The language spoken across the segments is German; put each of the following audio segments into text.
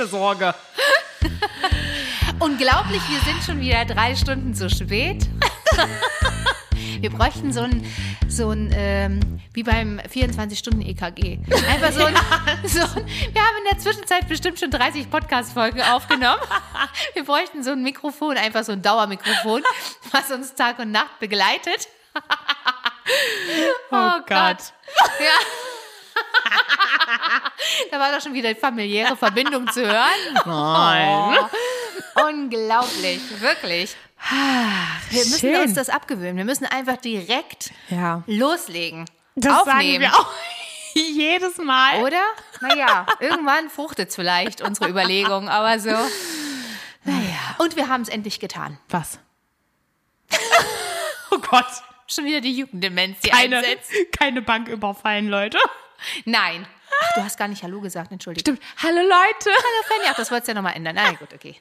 keine Sorge. Unglaublich, wir sind schon wieder drei Stunden zu spät. Wir bräuchten so ein, so ein ähm, wie beim 24-Stunden-EKG. Einfach so ein, so ein, wir haben in der Zwischenzeit bestimmt schon 30 Podcast-Folgen aufgenommen. Wir bräuchten so ein Mikrofon, einfach so ein Dauermikrofon, was uns Tag und Nacht begleitet. Oh, Gott. Ja. Da war doch schon wieder familiäre Verbindung zu hören. Nein. Oh, unglaublich, wirklich. Wir müssen schön. uns das abgewöhnen. Wir müssen einfach direkt Ja. loslegen. Das sagen aufnehmen. wir auch jedes Mal. Oder? Naja, irgendwann fruchtet vielleicht unsere Überlegung, aber so. Naja. Und wir haben es endlich getan. Was? oh Gott. Schon wieder die Jugenddemenz, die Keine, einsetzt. keine Bank überfallen, Leute. Nein. Ach, du hast gar nicht Hallo gesagt, entschuldige. Stimmt. Hallo Leute. Hallo Fanny, ach, das wolltest du ja nochmal ändern. Na gut, okay.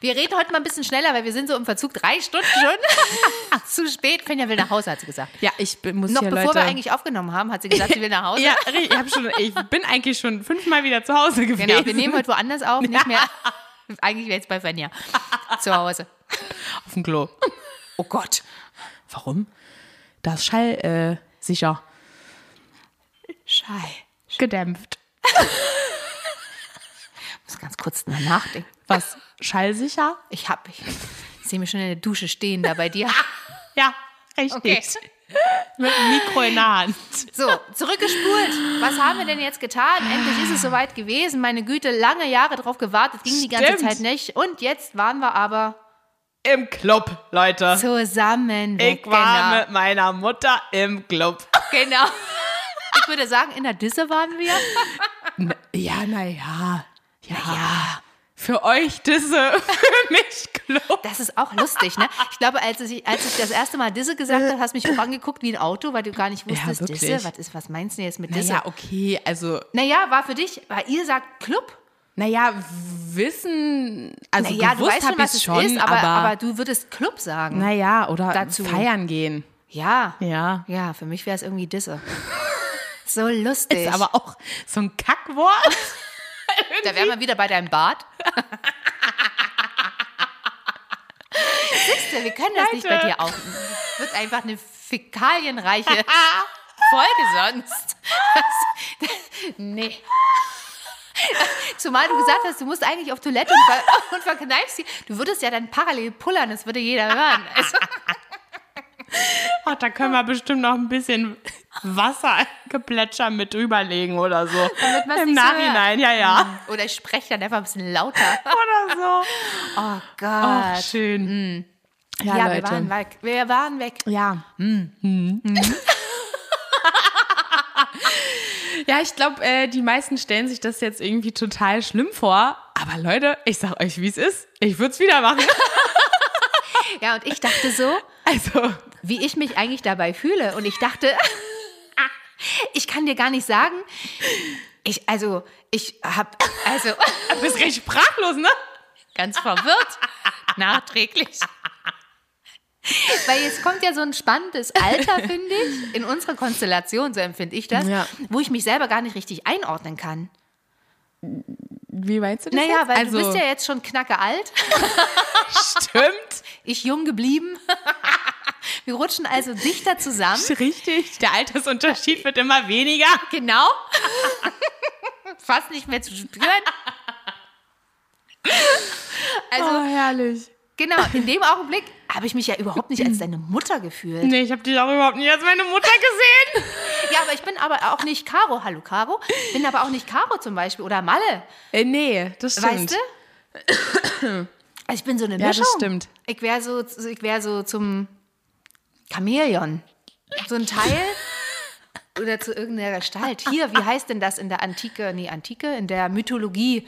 Wir reden heute mal ein bisschen schneller, weil wir sind so im Verzug drei Stunden schon. Zu spät. Fenja will nach Hause, hat sie gesagt. Ja, ich bin, muss Noch hier bevor Leute... wir eigentlich aufgenommen haben, hat sie gesagt, sie will nach Hause. ja, ich, hab schon, ich bin eigentlich schon fünfmal wieder zu Hause gewesen. Genau, wir nehmen heute woanders auf, nicht mehr. Eigentlich wäre jetzt bei Fenja. Zu Hause. auf dem Klo. Oh Gott. Warum? Da ist Schall äh, sicher Schei. gedämpft. Ich muss ganz kurz mal nachdenken. Was? Schallsicher? Ich hab, ich sehe mich schon in der Dusche stehen da bei dir. Ja, richtig. Okay. Mit dem Mikro in der Hand. So, zurückgespult. Was haben wir denn jetzt getan? Endlich ist es soweit gewesen. Meine Güte, lange Jahre drauf gewartet, ging die ganze Stimmt. Zeit nicht. Und jetzt waren wir aber Im Club, Leute. zusammen weg. ich war genau. mit meiner Mutter im Club. genau. Ich würde sagen, in der Disse waren wir. Ja, naja. Ja. Ja. Für euch diese, für mich Club. Das ist auch lustig, ne? Ich glaube, als ich, als ich das erste Mal Disse gesagt habe, hast du mich auch angeguckt wie ein Auto, weil du gar nicht wusstest, wirklich. Disse, was, ist, was meinst du jetzt mit Disse? Naja, okay, also, Naja, war für dich, weil ihr sagt Club. naja, wissen, also Naja, du gewusst weißt schon, hab was ich's es schon, ist, aber, aber, aber du würdest Club sagen. naja, oder dazu. feiern gehen. Ja. Ja. Ja, für mich wäre es irgendwie Disse. So lustig. Ist aber auch so ein Kackwort. da wären wir wieder bei deinem Bart. Siehst du, wir können das nicht bei Leute. dir auch. Wird einfach eine fäkalienreiche Folge sonst. Das, nee. Zumal du gesagt hast, du musst eigentlich auf Toilette und, ver und verkneifst sie. Du würdest ja dann parallel pullern, das würde jeder hören. Also, Ach, da können wir bestimmt noch ein bisschen Wassergeplätscher mit drüberlegen oder so. Damit Im nicht so Nachhinein, ja, ja. oder ich spreche dann einfach ein bisschen lauter. Oder so. Oh Gott. Ach, schön. Ja, ja, Leute. wir waren weg. Wir waren weg. Ja. Hm. ja, ich glaube, äh, die meisten stellen sich das jetzt irgendwie total schlimm vor. Aber Leute, ich sag euch, wie es ist. Ich würde es wieder machen. Ja, und ich dachte so, Also, wie ich mich eigentlich dabei fühle. Und ich dachte, ich kann dir gar nicht sagen. Ich, also, ich hab, also, du bist recht sprachlos, ne? ganz verwirrt, nachträglich. Weil jetzt kommt ja so ein spannendes Alter, finde ich, in unserer Konstellation, so empfinde ich das, Ja. wo ich mich selber gar nicht richtig einordnen kann. Wie meinst du das Naja, jetzt? weil also, du bist ja jetzt schon knacke alt, stimmt. ich jung geblieben. Wir rutschen also dichter zusammen. Richtig. Der Altersunterschied wird immer weniger. Genau. Fast nicht mehr zu spüren. Also, Oh, herrlich. genau, in dem Augenblick habe ich mich ja überhaupt nicht als deine Mutter gefühlt. Nee, ich habe dich auch überhaupt nicht als meine Mutter gesehen. Ja, aber ich bin aber auch nicht Caro. Hallo, Caro. Bin aber auch nicht Caro zum Beispiel oder Malle. Äh, nee, das stimmt. Weißt du? Also ich bin so eine Ja, Mischung. das stimmt. Ich wäre so, ich wär so zum Chamäleon. So ein Teil oder zu irgendeiner Gestalt. Hier, wie heißt denn das in der Antike? Nee, Antike, in der Mythologie.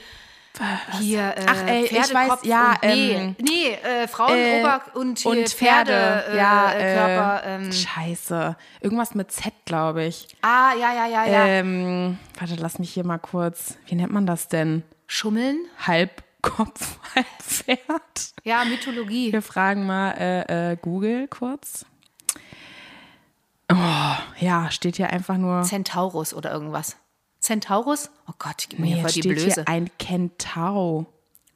Hier, äh, Ach, ey, ich Pferdekopf weiß, ja, und, nee, ähm, nee äh, Frauenober und, hier Und Pferde, Pferde, ja, äh, Körper. äh, ähm, Scheiße. Irgendwas mit Z, glaube ich. ah, ja, ja, ja, ja. Ähm, warte, lass mich hier mal kurz. Wie nennt man das denn? Schummeln? Halbkopf, Halbpferd. Ja, Mythologie. Wir fragen mal äh, äh, Google kurz. Ja, steht hier einfach nur. Centaurus oder irgendwas. Centaurus? Oh Gott, gib mir Nee, hier voll die steht Blöße. hier ein Kentau.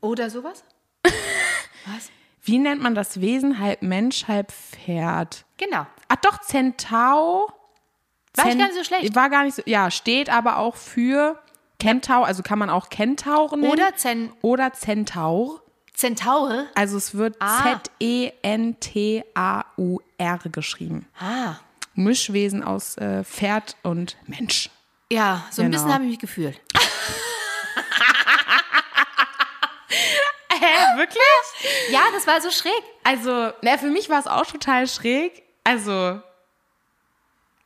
Oder sowas? Was? Wie nennt man das Wesen? Halb Mensch, halb Pferd. Genau. Ach doch, Zentau. War ich gar nicht so schlecht. War gar nicht so, ja, steht aber auch für Kentau, also kann man auch Kentauren nennen. Oder Zen Oder Zentaur. Zentaure? Also es wird Ah. Z-E-N-T-A-U-R geschrieben. Ah. Mischwesen aus äh, Pferd und Mensch. Ja, so ein Genau. bisschen habe ich mich gefühlt. Hä, wirklich? Ja, das war so schräg. Also, na, für mich war es auch total schräg. Also,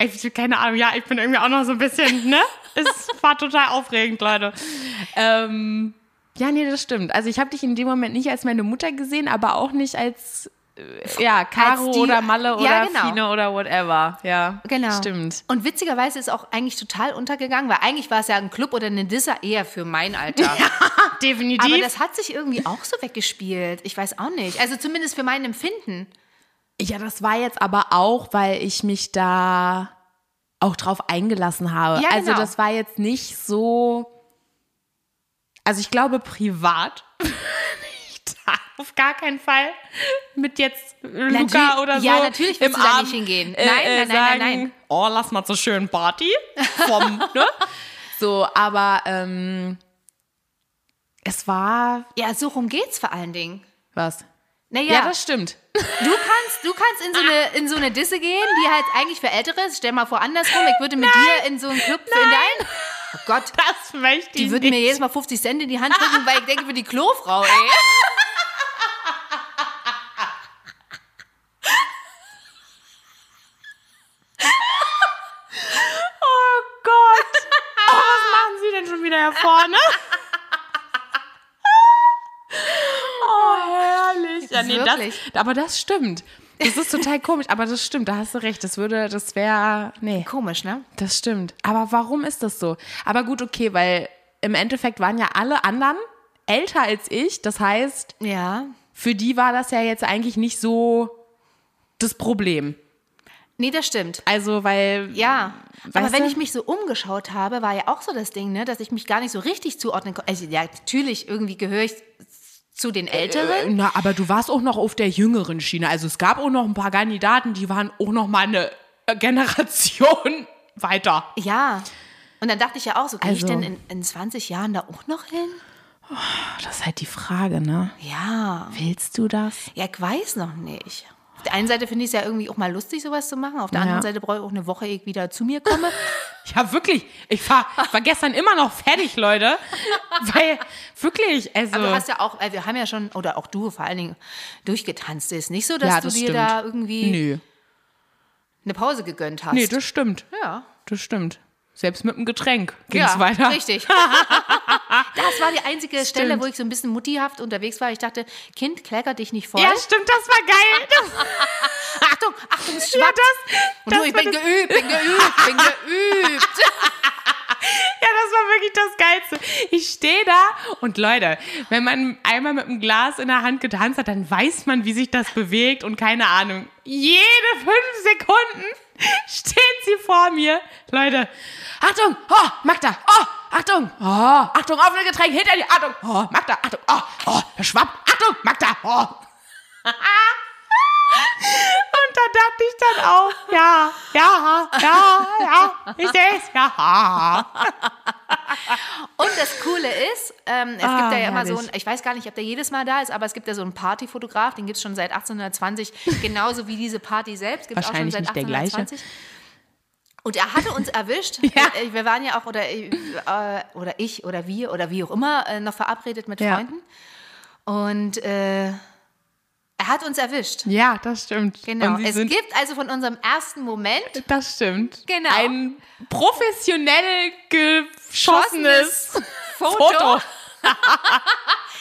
ich, keine Ahnung, ja, ich bin irgendwie auch noch so ein bisschen, ne? Es war total aufregend, Leute. Ähm, ja, nee, das stimmt. Also, ich habe dich in dem Moment nicht als meine Mutter gesehen, aber auch nicht als, ja, Caro Als die- oder Malle Ja, oder genau. Fine oder whatever. Ja, Genau. stimmt. Und witzigerweise ist auch eigentlich total untergegangen, weil eigentlich war es ja ein Club oder eine Dissa eher für mein Alter. Definitiv. Aber das hat sich irgendwie auch so weggespielt. Ich weiß auch nicht. Also zumindest für mein Empfinden. Ja, das war jetzt aber auch, weil ich mich da auch drauf eingelassen habe. Ja, Also genau. das war jetzt nicht so. Also ich glaube privat. auf gar keinen Fall mit jetzt Luca Natür- oder so. ja, natürlich willst im du da nicht hingehen. äh, Nein, äh, nein, nein, nein, sagen, nein. Oh, lass mal zur schönen Party. Vom, ne? So, aber ähm, es war Ja, so rum geht's vor allen Dingen. was? Naja, Ja, das stimmt. du kannst, du kannst in so eine, in so eine Disse gehen, die halt eigentlich für Ältere ist. Stell mal vor, andersrum. Ich würde mit dir in so einen Club für in dein. Oh Gott, Das möchte ich die würden nicht. mir jedes Mal 50 Cent in die Hand drücken, weil ich denke, für die Klofrau, ey. Oh Gott. Oh, was machen Sie denn schon wieder hier vorne? Oh, herrlich. Ja, nee, das, aber das stimmt. Das ist total komisch, aber das stimmt, da hast du recht. Das würde, das wäre, nee, Komisch, ne? das stimmt. Aber warum ist das so? Aber gut, okay, weil im Endeffekt waren ja alle anderen älter als ich. Das heißt, Ja. für die war das ja jetzt eigentlich nicht so das Problem. Nee, das stimmt. Also, weil, Ja, aber wenn du? ich mich so umgeschaut habe, war ja auch so das Ding, ne, dass ich mich gar nicht so richtig zuordnen konnte. Also ja, natürlich irgendwie gehöre ich zu den Älteren. Na, aber du warst auch noch auf der jüngeren Schiene. Also es gab auch noch ein paar Kandidaten, die waren auch noch mal eine äh, Generation weiter. Ja. Und dann dachte ich ja auch so, gehe ich Also- denn in, in 20 Jahren da auch noch hin? Das ist halt die Frage, ne? Ja. Willst du das? Ja, ich weiß noch nicht. Auf der einen Seite finde ich es ja irgendwie auch mal lustig, sowas zu machen. Auf der Ja. anderen Seite brauche ich auch eine Woche, ehe ich wieder zu mir komme. Ja, wirklich. Ich war, war gestern immer noch fertig, Leute. Weil, wirklich, also. Aber du hast ja auch, äh, wir haben ja schon, oder auch du vor allen Dingen, durchgetanzt. Ist nicht so, dass ja, du das dir stimmt. da irgendwie Nö. eine Pause gegönnt hast. Nee, das stimmt. ja. Das stimmt. Selbst mit dem Getränk ging's ja, weiter. richtig. das war die einzige Stelle, Stimmt. wo ich so ein bisschen muttihaft unterwegs war. Ich dachte, Kind, klecker dich nicht voll. Ja, stimmt, das war geil. Das, Achtung, Achtung, es ja, das, Und du, das ich bin geübt, bin geübt, bin geübt. Ja, das war wirklich das Geilste. Ich stehe da und Leute, wenn man einmal mit einem Glas in der Hand getanzt hat, dann weiß man, wie sich das bewegt und keine Ahnung. Jede fünf Sekunden steht sie vor mir. Leute, Achtung, oh, Magda, oh, Achtung, oh, Achtung, offene Getränk hinter dir, Achtung, oh, Magda, Achtung, oh, oh, der schwappt, Achtung, Magda, oh. Und da dachte ich dann auch, ja, ja, ja, ja, ich sehe es, ja. Und das Coole ist, ähm, es Ah, gibt ja immer so herrlich. ein, ich weiß gar nicht, ob der jedes Mal da ist, aber es gibt ja so einen Partyfotograf, den gibt es schon seit 1820, genauso wie diese Party selbst, gibt es auch schon Wahrscheinlich seit nicht der gleiche. 1820. Und er hatte uns erwischt. Ja. Äh, Wir waren ja auch, oder, äh, oder ich oder wir oder wie auch immer, äh, noch verabredet mit Ja. Freunden. Und äh, er hat uns erwischt. Ja, das stimmt. Genau. Es gibt also von unserem ersten Moment Das stimmt. Genau. Ein professionell geschossenes Foto. Foto.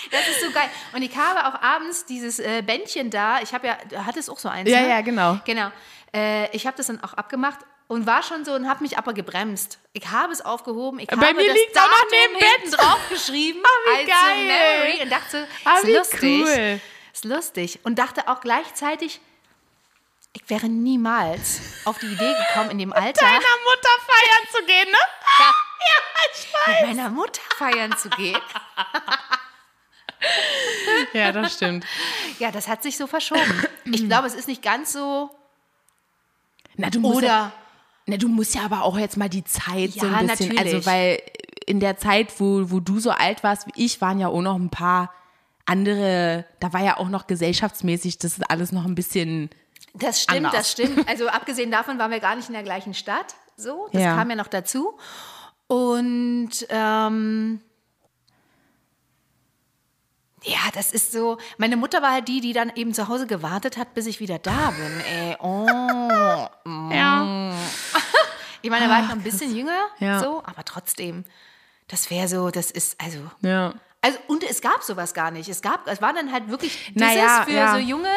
Das ist so geil. Und ich habe auch abends dieses äh, Bändchen da. Ich habe ja, du hattest auch so eins. Ja, ne? ja, genau. Genau. Äh, ich habe das dann auch abgemacht und war schon so und habe mich aber gebremst. Ich habe es aufgehoben. Ich Bei habe mir das auch noch Datum neben Bett. hinten drauf geschrieben Ah, wie als geil. Memory und dachte, so, Ah, ist lustig. cool. Ist lustig. Und dachte auch gleichzeitig, ich wäre niemals auf die Idee gekommen in dem Alter. Deiner Mutter feiern zu gehen, ne? mit meiner Mutter feiern zu gehen. Ja, das stimmt. Ja, das hat sich so verschoben. Ich glaube, es ist nicht ganz so. Na, du musst ja, Oder na, du musst ja aber auch jetzt mal die Zeit so Ja, ein bisschen, natürlich. also weil in der Zeit, wo, wo du so alt warst wie ich, waren ja auch noch ein paar andere, da war ja auch noch gesellschaftsmäßig, das ist alles noch ein bisschen, das stimmt, Anders. das stimmt. Also abgesehen davon waren wir gar nicht in der gleichen Stadt. So, das Ja. kam ja noch dazu. Und ähm, ja, das ist so. Meine Mutter war halt die, die dann eben zu Hause gewartet hat, bis ich wieder da bin. Ey, oh. ja. Ich meine, da war ich noch ein bisschen jünger, Ja. so, aber trotzdem, das wäre so, das ist, also, Ja. Also, und es gab sowas gar nicht. Es gab, es war dann halt wirklich dieses Naja, für ja. so junge,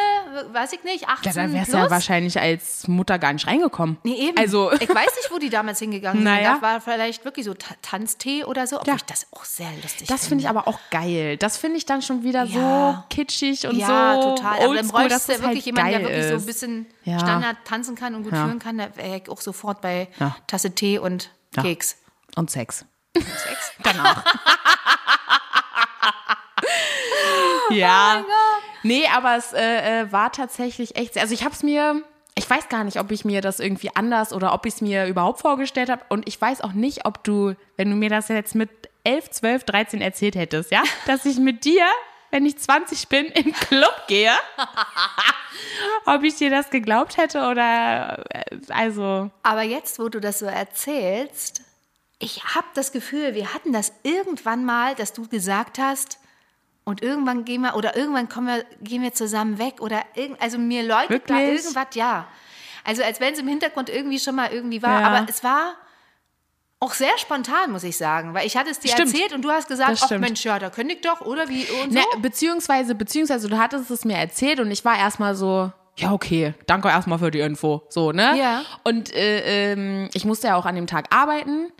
weiß ich nicht, 18 Ja, dann wärst du ja wahrscheinlich als Mutter gar nicht reingekommen. Nee, eben. Also, ich weiß nicht, wo die damals hingegangen sind. Naja. Das war vielleicht wirklich so Ta- Tanztee oder so, obwohl Ja. ich das auch sehr lustig das finde ich aber auch geil. Das finde ich dann schon wieder Ja. so kitschig und ja, so total. Aber dann oldschool, bräuchtest dass du ja wirklich halt jemanden, der wirklich so ein ist. bisschen Ja. Standard tanzen kann und gut Ja. führen kann. Da wäre ich auch sofort bei Ja. Tasse Tee und Ja. Keks. Und Sex. Sex. Danach. ja. Nee, aber es äh, äh, war tatsächlich echt. Also ich habe es mir. Ich weiß gar nicht, ob ich mir das irgendwie anders oder ob ich es mir überhaupt vorgestellt habe. Und ich weiß auch nicht, ob du, wenn du mir das jetzt mit 11, 12, 13 erzählt hättest, ja, dass ich mit dir, wenn ich 20 bin, im Club gehe, ob ich dir das geglaubt hätte oder äh, also. Aber jetzt, wo du das so erzählst, ich habe das Gefühl, wir hatten das irgendwann mal, dass du gesagt hast, und irgendwann gehen wir, oder irgendwann kommen wir, gehen wir zusammen weg, oder irgend, also mir läutet da irgendwas, ja. Also als wenn es im Hintergrund irgendwie schon mal irgendwie war, Ja. aber es war auch sehr spontan, muss ich sagen, weil ich hatte es dir Stimmt. erzählt und du hast gesagt, ach. Mensch, ja, da könnte ich doch, oder wie, und so. Ne, beziehungsweise, beziehungsweise du hattest es mir erzählt und ich war erstmal so, ja, okay, danke erstmal für die Info. So, ne? Ja. Und äh, ähm, ich musste ja auch an dem Tag arbeiten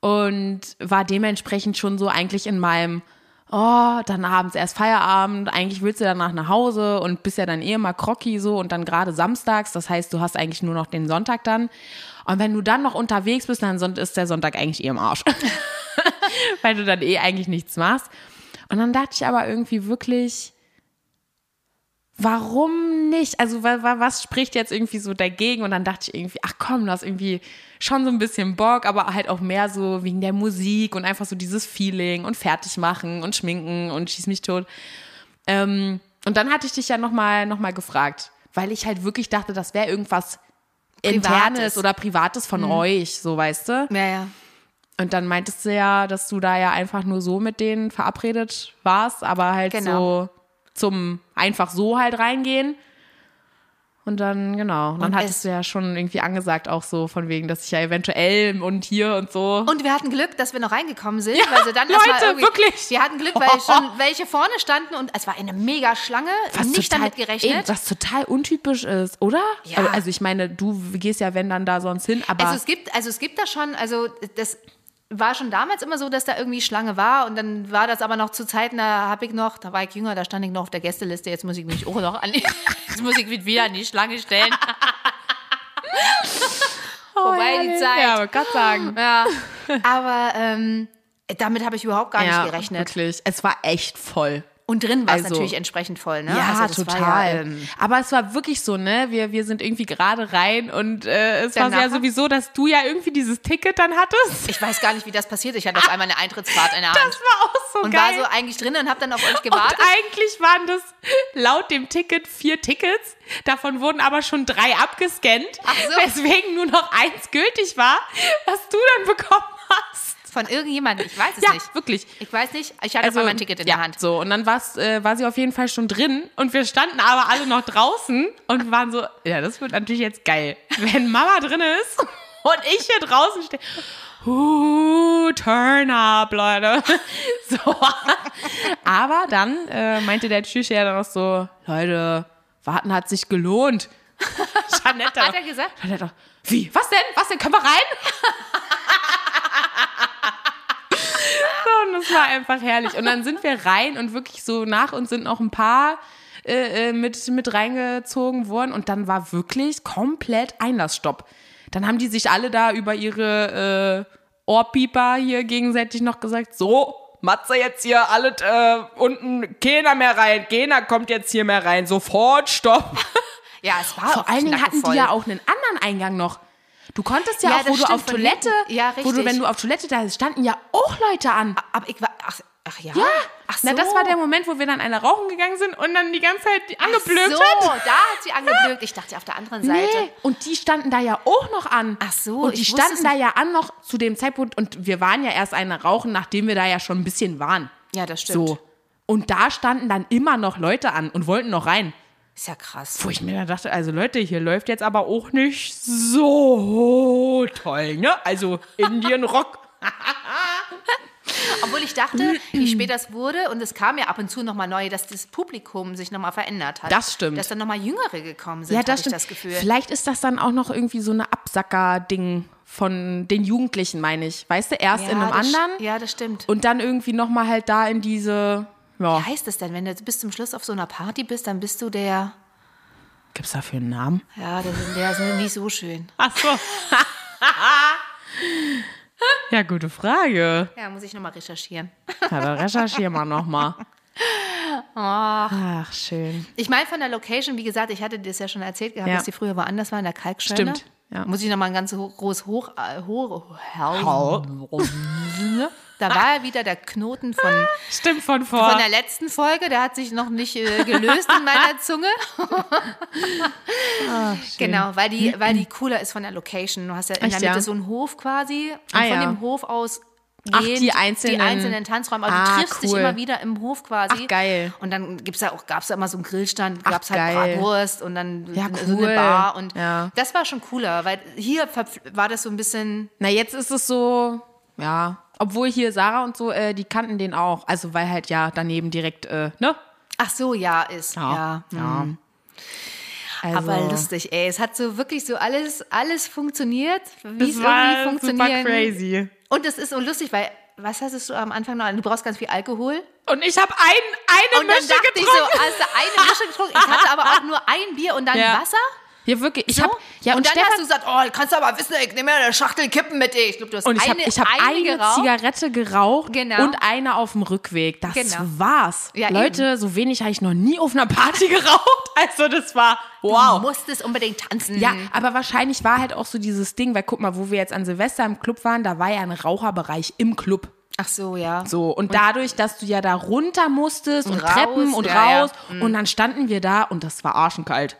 und war dementsprechend schon so eigentlich in meinem, oh, dann abends erst Feierabend, eigentlich willst du danach nach Hause und bist ja dann eh immer groggy so und dann gerade samstags, das heißt, du hast eigentlich nur noch den Sonntag dann. Und wenn du dann noch unterwegs bist, dann ist der Sonntag eigentlich eh im Arsch. Weil du dann eh eigentlich nichts machst. Und dann dachte ich aber irgendwie wirklich, warum nicht? Also wa- wa- was spricht jetzt irgendwie so dagegen? Und dann dachte ich irgendwie, ach komm, du hast irgendwie schon so ein bisschen Bock, aber halt auch mehr so wegen der Musik und einfach so dieses Feeling und fertig machen und schminken und schieß mich tot. Ähm, und dann hatte ich dich ja nochmal noch mal gefragt, weil ich halt wirklich dachte, das wäre irgendwas Privates. Internes oder Privates von euch, so weißt du. ja, ja. Und dann meintest du ja, dass du da ja einfach nur so mit denen verabredet warst, aber halt Genau. so zum einfach so halt reingehen. Und dann, genau, dann Und hattest es- du ja schon irgendwie angesagt, auch so von wegen, dass ich ja eventuell und hier und so. Und wir hatten Glück, dass wir noch reingekommen sind, weil sie dann Leute, wirklich. Wir hatten Glück, weil schon welche vorne standen und es war eine mega Schlange, nicht damit gerechnet. Ey, was total untypisch ist, oder? Ja. Also ich meine, du gehst ja, wenn dann da sonst hin, aber Also es gibt, also es gibt da schon, also das war schon damals immer so, dass da irgendwie Schlange war und dann war das aber noch zu Zeiten, da habe ich noch, da war ich jünger, da stand ich noch auf der Gästeliste, jetzt muss ich mich auch noch an die, jetzt muss ich mich wieder an die Schlange stellen. Vorbei die Zeit. Oh, Ja, aber gerade sagen. Ja, aber ähm, damit habe ich überhaupt gar nicht gerechnet. wirklich. Es war echt voll. Und drin war es Also- natürlich entsprechend voll, ne? Ja, Also total. Ja, ähm, Aber es war wirklich so, ne? Wir, wir sind irgendwie gerade rein und äh, es war ja sowieso, dass du ja irgendwie dieses Ticket dann hattest. ich weiß gar nicht, wie das passiert. Ich hatte auf einmal eine Eintrittsfahrt in der Hand. Das war auch so und geil. war so eigentlich drin und habe dann auf euch und gewartet. eigentlich waren das laut dem Ticket vier Tickets. Davon wurden aber schon drei abgescannt, Ach so. weswegen nur noch eins gültig war, was du dann bekommen hast. Von irgendjemandem, ich weiß es Ja, nicht. wirklich. Ich weiß nicht, ich hatte auf einmal ein Ticket in ja, der Hand. So, und dann war's, äh, war sie auf jeden Fall schon drin und wir standen aber alle noch draußen und waren so, ja, das wird natürlich jetzt geil, wenn Mama drin ist und ich hier draußen stehe. Uh, turn up, Leute. So. Aber dann äh, meinte der Türsteher dann noch so, Leute, warten hat sich gelohnt. Janette, Hat er gesagt? Janette, wie? Was denn? Was denn? Können wir rein? Und das war einfach herrlich. Und dann sind wir rein und wirklich so nach uns sind noch ein paar äh, äh, mit, mit reingezogen worden. Und dann war wirklich komplett Einlassstopp. Dann haben die sich alle da über ihre Ohrpieper hier gegenseitig noch gesagt, so, Matze jetzt hier alles äh, unten, keiner mehr rein, keiner kommt jetzt hier mehr rein, sofort, stopp. Ja, es war Vor allen Dingen hatten die knackevoll. ja auch einen anderen Eingang noch. Du konntest ja, Ja, auch, wo du auf Toilette. Ja, wo du, wenn du auf Toilette, da standen ja auch Leute an. Aber ich war, ach, ach ja? Ja, Ach so. na, das war der Moment, wo wir dann eine rauchen gegangen sind und dann die ganze Zeit angeblökt ach so, hat. da hat sie angeblökt. Ich dachte auf der anderen Seite. Nee, und die standen da ja auch noch an. Ach so, Und die standen da ja an noch zu dem Zeitpunkt und wir waren ja erst eine rauchen, nachdem wir da ja schon ein bisschen waren. Ja, das stimmt. So. Und da standen dann immer noch Leute an und wollten noch rein. Ist ja krass. Wo ich mir dann dachte, also Leute, hier läuft jetzt aber auch nicht so toll, ne? Also Indian Rock. Obwohl ich dachte, wie spät das wurde, und es kam ja ab und zu nochmal neu, dass das Publikum sich nochmal verändert hat. Das stimmt. Dass dann nochmal Jüngere gekommen sind, Ja, das stimmt. das Gefühl. Vielleicht ist das dann auch noch irgendwie so eine Absacker-Ding von den Jugendlichen, meine ich. Weißt du, erst ja, in einem anderen Ja, das stimmt. und dann irgendwie nochmal halt da in diese. Ja. Wie heißt das denn, wenn du bis zum Schluss auf so einer Party bist, dann bist du der, Gibt's dafür einen Namen? ja, der, der ist nicht so schön. Ach so. ja, gute Frage. Ja, muss ich nochmal recherchieren. Ja, dann recherchieren wir nochmal. Ach, schön. Ich meine von der Location, wie gesagt, ich hatte dir das ja schon erzählt gehabt, Ja. dass die früher woanders war, in der Kalksteine. Stimmt, ja. Muss ich nochmal ein ganz groß hoch, äh, hoch, Hau. Da war ja wieder der Knoten von, Stimmt von vor. von der letzten Folge, der hat sich noch nicht äh, gelöst in meiner Zunge. genau, weil die, weil die cooler ist von der Location. Du hast ja in Echt, der Mitte ja? so einen Hof quasi und Ah, von ja. dem Hof aus Ach, die einzelnen- die einzelnen Tanzräume. Also Ah, du triffst dich cool. immer wieder im Hof quasi. Ach, geil. Und dann gibt's ja auch, gab's ja immer so einen Grillstand, Ach, gab's halt geil. Bratwurst und dann Ja, so cool. eine Bar. Und Ja. das war schon cooler, weil hier war das so ein bisschen Na, jetzt ist es so, ja. Obwohl hier Sarah und so, äh, die kannten den auch. Also, weil halt ja daneben direkt, äh, ne? Ach so, ja, ist. Ja. ja. Also, Aber lustig, ey. Es hat so wirklich so alles, alles funktioniert, wie das es war irgendwie super funktioniert. crazy. Und es ist so lustig, weil, was hattest du am Anfang noch? Du brauchst ganz viel Alkohol. Und ich habe ein, eine Und dann Mische dachte ich getrunken. so, du eine Mische getrunken? Ich hatte aber auch nur ein Bier und dann Ja. Wasser. Ja, wirklich. Ich So. hab, ja, und, dann Stefan, hast du gesagt, oh, kannst du aber wissen, ich nehme mir eine Schachtel Kippen mit dir. Ich glaube, du hast und ich eine, habe ich hab eine, geraucht. Zigarette geraucht Genau. und eine auf dem Rückweg. Das Genau. war's. Ja, Leute, so wenig habe ich noch nie auf einer Party geraucht. Also das war Du wow. musstest unbedingt tanzen. Ja, aber wahrscheinlich war halt auch so dieses Ding, weil guck mal, wo wir jetzt an Silvester im Club waren, da war ja ein Raucherbereich im Club. Ach so, ja. So, und, dadurch, dass du ja da runter musstest und, Und raus, Treppen und ja, ja. raus und dann standen wir da und das war arschenkalt.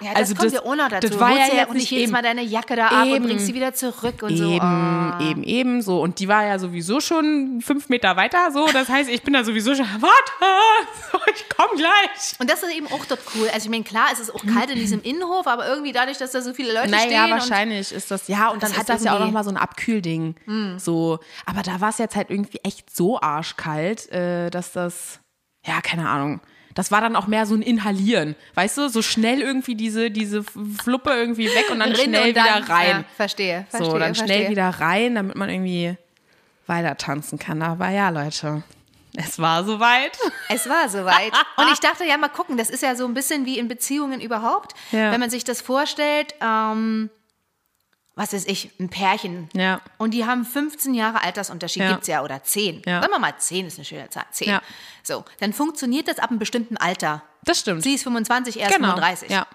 Ja, das Also kommt das- ja auch noch dazu. das war Du ja ja jetzt nicht jedes eben- Mal deine Jacke da ab und Eben. bringst sie wieder zurück und so. Eben, Ah. eben, eben so. Und die war ja sowieso schon fünf Meter weiter so. Das heißt, ich bin da sowieso schon, warte, ich komm gleich. Und das ist eben auch dort cool. Also ich meine, klar, es ist auch kalt in diesem Innenhof, aber irgendwie dadurch, dass da so viele Leute stehen. Naja, und wahrscheinlich ist das, ja, und dann Das hat ist das ja auch Hm. nochmal so ein Abkühlding. So, aber da war es jetzt halt irgendwie echt so arschkalt, äh, dass das, ja, keine Ahnung. Das war dann auch mehr so ein Inhalieren. Weißt du, so schnell irgendwie diese, diese Fluppe irgendwie weg und dann Rinnen schnell und dann- wieder rein. Ja, verstehe, verstehe. so, dann verstehe. schnell wieder rein, damit man irgendwie weiter tanzen kann. Aber ja, Leute, es war soweit. Es war soweit. Und ich dachte, ja, mal gucken, das ist ja so ein bisschen wie in Beziehungen überhaupt. Ja. Wenn man sich das vorstellt, ähm, was ist ich, ein Pärchen. Ja. Und die haben 15 Jahre Altersunterschied, Ja. gibt's ja, oder 10. Ja. Sagen wir mal 10 ist eine schöne Zahl. 10. Ja. So, dann funktioniert das ab einem bestimmten Alter. Das stimmt. Sie ist 25, er ist genau. 35. Ja,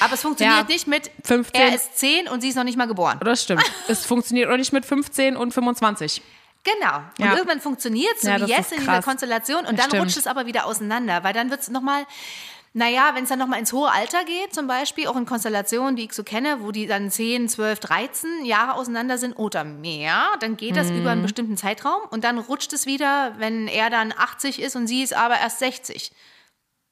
Aber es funktioniert Ja. nicht mit 15. er ist 10 und sie ist noch nicht mal geboren. das stimmt. es funktioniert auch nicht mit 15 und 25. Genau. Und Ja. irgendwann funktioniert es, so Ja, wie das jetzt in dieser. Konstellation. Und Ja, dann stimmt. rutscht es aber wieder auseinander, weil dann wird es nochmal, naja, wenn es dann nochmal ins hohe Alter geht, zum Beispiel, auch in Konstellationen, die ich so kenne, wo die dann 10, 12, 13 Jahre auseinander sind oder mehr, dann geht das Mhm. über einen bestimmten Zeitraum und dann rutscht es wieder, wenn er dann 80 ist und sie ist aber erst 60.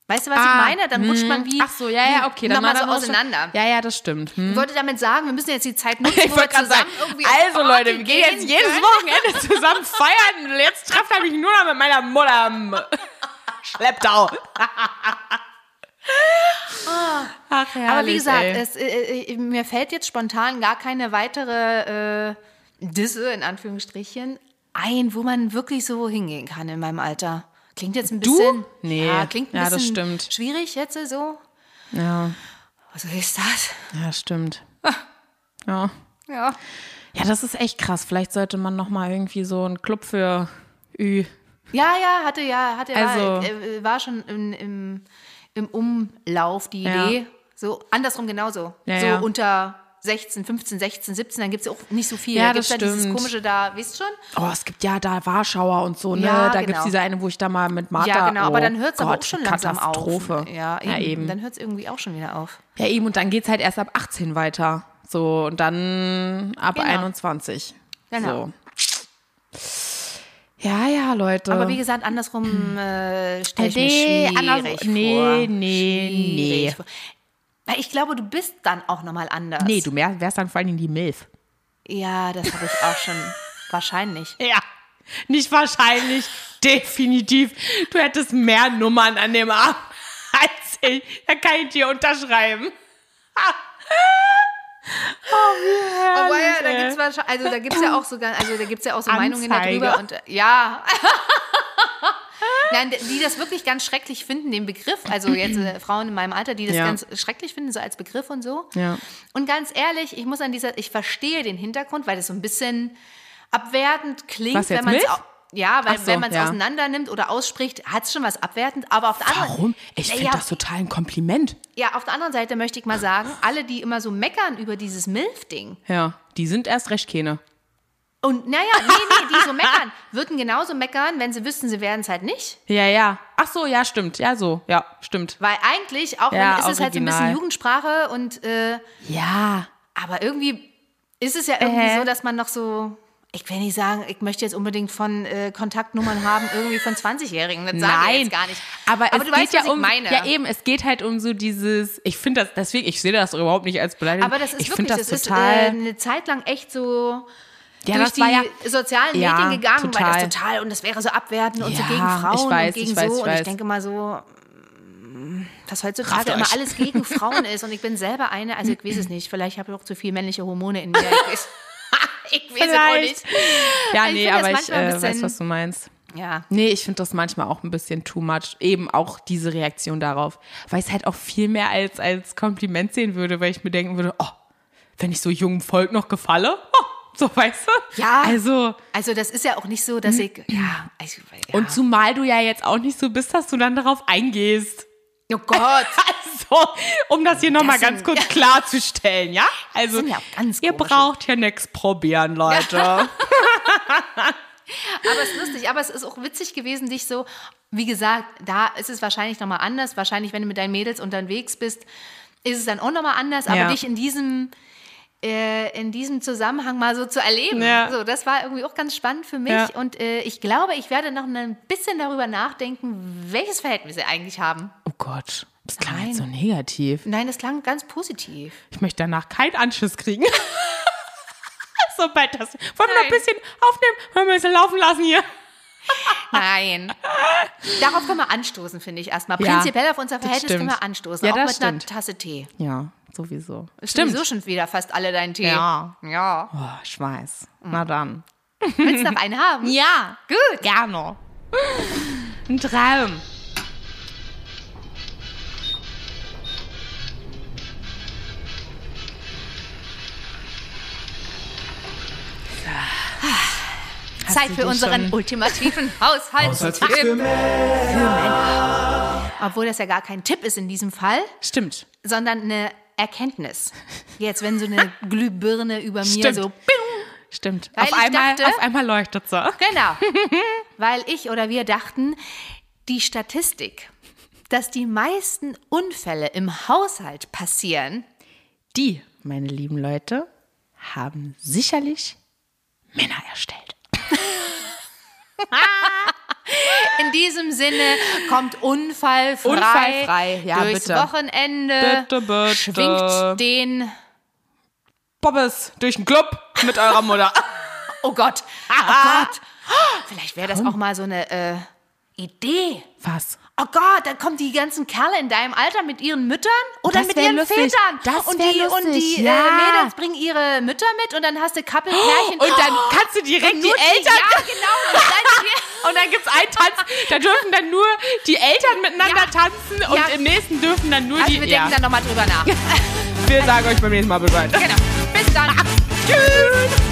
Weißt du, was ich Ah, meine? Dann rutscht man wie, Ach so, ja, ja, okay. Dann nochmal so auch schon- auseinander. Ja, ja, das stimmt. Hm. Ich wollte damit sagen, wir müssen jetzt die Zeit nutzen, Ich wo wir gerade sagen, zusammen irgendwie also Leute, wir gehen jetzt gehen jedes können. Wochenende zusammen feiern. Jetzt trefft er mich nur noch mit meiner Mutter Schlepptau. Ach, herrlich, Aber wie gesagt, es, äh, äh, mir fällt jetzt spontan gar keine weitere äh, Disse, in Anführungsstrichen, ein, wo man wirklich so hingehen kann in meinem Alter. Klingt jetzt ein Du? bisschen. Nee. Ja, klingt ein Ja, das bisschen stimmt. schwierig jetzt so. ja, Was ist das? ja, stimmt. Ja. Ja. Ja, das ist echt krass. Vielleicht sollte man noch mal irgendwie so einen Club für Ü. Ja, ja, hatte ja, hatte Also- war, äh, war schon im, im, im Umlauf die Ja. Idee. So andersrum genauso. Ja, so ja. unter 16, 15, 16, 17, dann gibt es ja auch nicht so viel. Ja, da gibt es das ja dieses komische da, weißt du schon? Oh, es gibt ja da Warschauer und so, ne? Ja, da genau. gibt's diese eine, wo ich da mal mit Martha. Ja, genau, aber oh dann hört es auch schon langsam Katastrophe. auf. Ja, eben. Ja, eben. Dann hört es irgendwie auch schon wieder auf. Ja, eben. Und dann geht's halt erst ab 18 weiter. So, und dann ab Genau. 21. Genau. So. Ja, ja, Leute. Aber wie gesagt, andersrum äh, stelle ich Nee, mir schwierig vor. nee, nee, nee. vor. Weil ich glaube, du bist dann auch nochmal anders. nee, du wär- wärst dann vor allen Dingen die Milf. Ja, das habe ich auch schon. Wahrscheinlich. Ja. Nicht wahrscheinlich, definitiv. Du hättest mehr Nummern an dem Arm als ich. Da kann ich dir unterschreiben. Aber ja, da gibt's wahrscheinlich, also da gibt's ja auch sogar, also da gibt's ja auch so Meinungen Anzeige. darüber und äh, ja. Nein, die das wirklich ganz schrecklich finden, den Begriff. Also jetzt äh, Frauen in meinem Alter, die das Ja. ganz schrecklich finden, so als Begriff und so. Ja. Und ganz ehrlich, ich muss an dieser, ich verstehe den Hintergrund, weil das so ein bisschen abwertend klingt, Was wenn man es Milf? au- ja, weil so, wenn man es ja. auseinander nimmt oder ausspricht, hat es schon was abwertend. Aber auf der anderen Warum? Ich finde Naja, das total ein Kompliment. ja, auf der anderen Seite möchte ich mal sagen, alle, die immer so meckern über dieses Milf-Ding, Ja, die sind erst recht keine. Und naja, nee, nee, die so meckern, würden genauso meckern, wenn sie wüssten, sie werden es halt nicht. Ja, ja. Ach so, ja, stimmt. Ja, so. Ja, stimmt. Weil eigentlich, auch Ja, wenn es ist halt so ein bisschen original. Jugendsprache und äh, Ja. aber irgendwie ist es ja irgendwie Äh. so, dass man noch so. Ich will nicht sagen, ich möchte jetzt unbedingt von äh, Kontaktnummern haben, irgendwie von 20-Jährigen. Das sage ich Nein, jetzt gar nicht. Aber, aber es du geht weißt, ja um. Ja, eben, es geht halt um so dieses, ich finde das, deswegen, ich sehe das überhaupt nicht als Beleidigung. aber das ist ich wirklich, das das total, ist äh, eine Zeit lang echt so ja, durch das war ja, die sozialen Ja, Medien gegangen, weil total. das total und das wäre so abwertend und so gegen ich Frauen weiß, und gegen ich weiß, so. ich und ich weiß. denke mal so, mm, dass heutzutage Rafft immer alles gegen Frauen ist und ich bin selber eine, also ich weiß es nicht, vielleicht habe ich auch zu viel männliche Hormone in mir. Ich weiß, es auch nicht. ja, ich nee, aber ich äh, weiß, was du meinst. Ja. Nee, ich finde das manchmal auch ein bisschen too much. Eben auch diese Reaktion darauf. Weil ich es halt auch viel mehr als, als Kompliment sehen würde, weil ich mir denken würde, oh, wenn ich so jungem Volk noch gefalle, oh, so weißt du? Ja. Also, Also das ist ja auch nicht so, dass ich, ja, also, ja. und zumal du ja jetzt auch nicht so bist, dass du dann darauf eingehst. oh Gott. Also, um das hier nochmal ganz kurz klarzustellen, ja? Also, ja ihr braucht hier nichts probieren, Leute. Aber es ist lustig, aber es ist auch witzig gewesen, dich so, wie gesagt, da ist es wahrscheinlich nochmal anders. Wahrscheinlich, wenn du mit deinen Mädels unterwegs bist, ist es dann auch nochmal anders. Aber Ja. dich in diesem, äh, in diesem Zusammenhang mal so zu erleben, Ja. so, das war irgendwie auch ganz spannend für mich. Ja. Und äh, ich glaube, ich werde noch ein bisschen darüber nachdenken, welches Verhältnis wir eigentlich haben. Oh Gott, das klang Nein. jetzt so negativ. Nein, das klang ganz positiv. Ich möchte danach keinen Anschiss kriegen. Sobald das. Wollen wir noch ein bisschen aufnehmen? Wollen wir ein bisschen laufen lassen hier? Nein. Darauf können wir anstoßen, finde ich erstmal. Ja, Prinzipiell auf unser Verhältnis können stimmt. wir anstoßen. Ja, auch das mit einer stimmt. Tasse Tee. Ja, sowieso. Ist sowieso schon wieder fast alle dein Tee. Ja. Ja. Oh, ich weiß. Na dann. Willst du noch einen haben? Ja, Gut. gerne. Ein Traum. Zeit für unseren ultimativen Haushaltstipp. Haushaltstipp für Obwohl das ja gar kein Tipp ist in diesem Fall, Stimmt. sondern eine Erkenntnis. Jetzt, wenn so eine Glühbirne über mir Stimmt. so. Stimmt. Weil auf, einmal, dachte- auf einmal leuchtet sie. Genau. Weil ich oder wir dachten, die Statistik, dass die meisten Unfälle im Haushalt passieren, Die, meine lieben Leute, haben sicherlich Männer erstellt. in diesem Sinne kommt unfallfrei, Unfallfrei, ja, durchs bitte. Wochenende, Bitte, bitte. schwingt den Bobbes durch den Club mit eurer Mutter. Oh Gott, oh Gott. Vielleicht wäre das auch mal so eine äh, Idee. Was? Oh Gott, dann kommen die ganzen Kerle in deinem Alter mit ihren Müttern oder Das mit ihren lustig. Vätern. Das und die, und lustig, die ja. äh, Mädels bringen ihre Mütter mit und dann hast du Couple-Pärchen. Und dann kannst du direkt Und die nur Eltern. Ja, genau. Und dann, Und dann gibt's einen Tanz, da dürfen dann nur die Eltern miteinander Ja. tanzen und Ja. im nächsten dürfen dann nur also die. wir denken dann nochmal drüber nach. wir sagen euch beim nächsten Mal Bescheid. genau. Bis dann. Tschüss!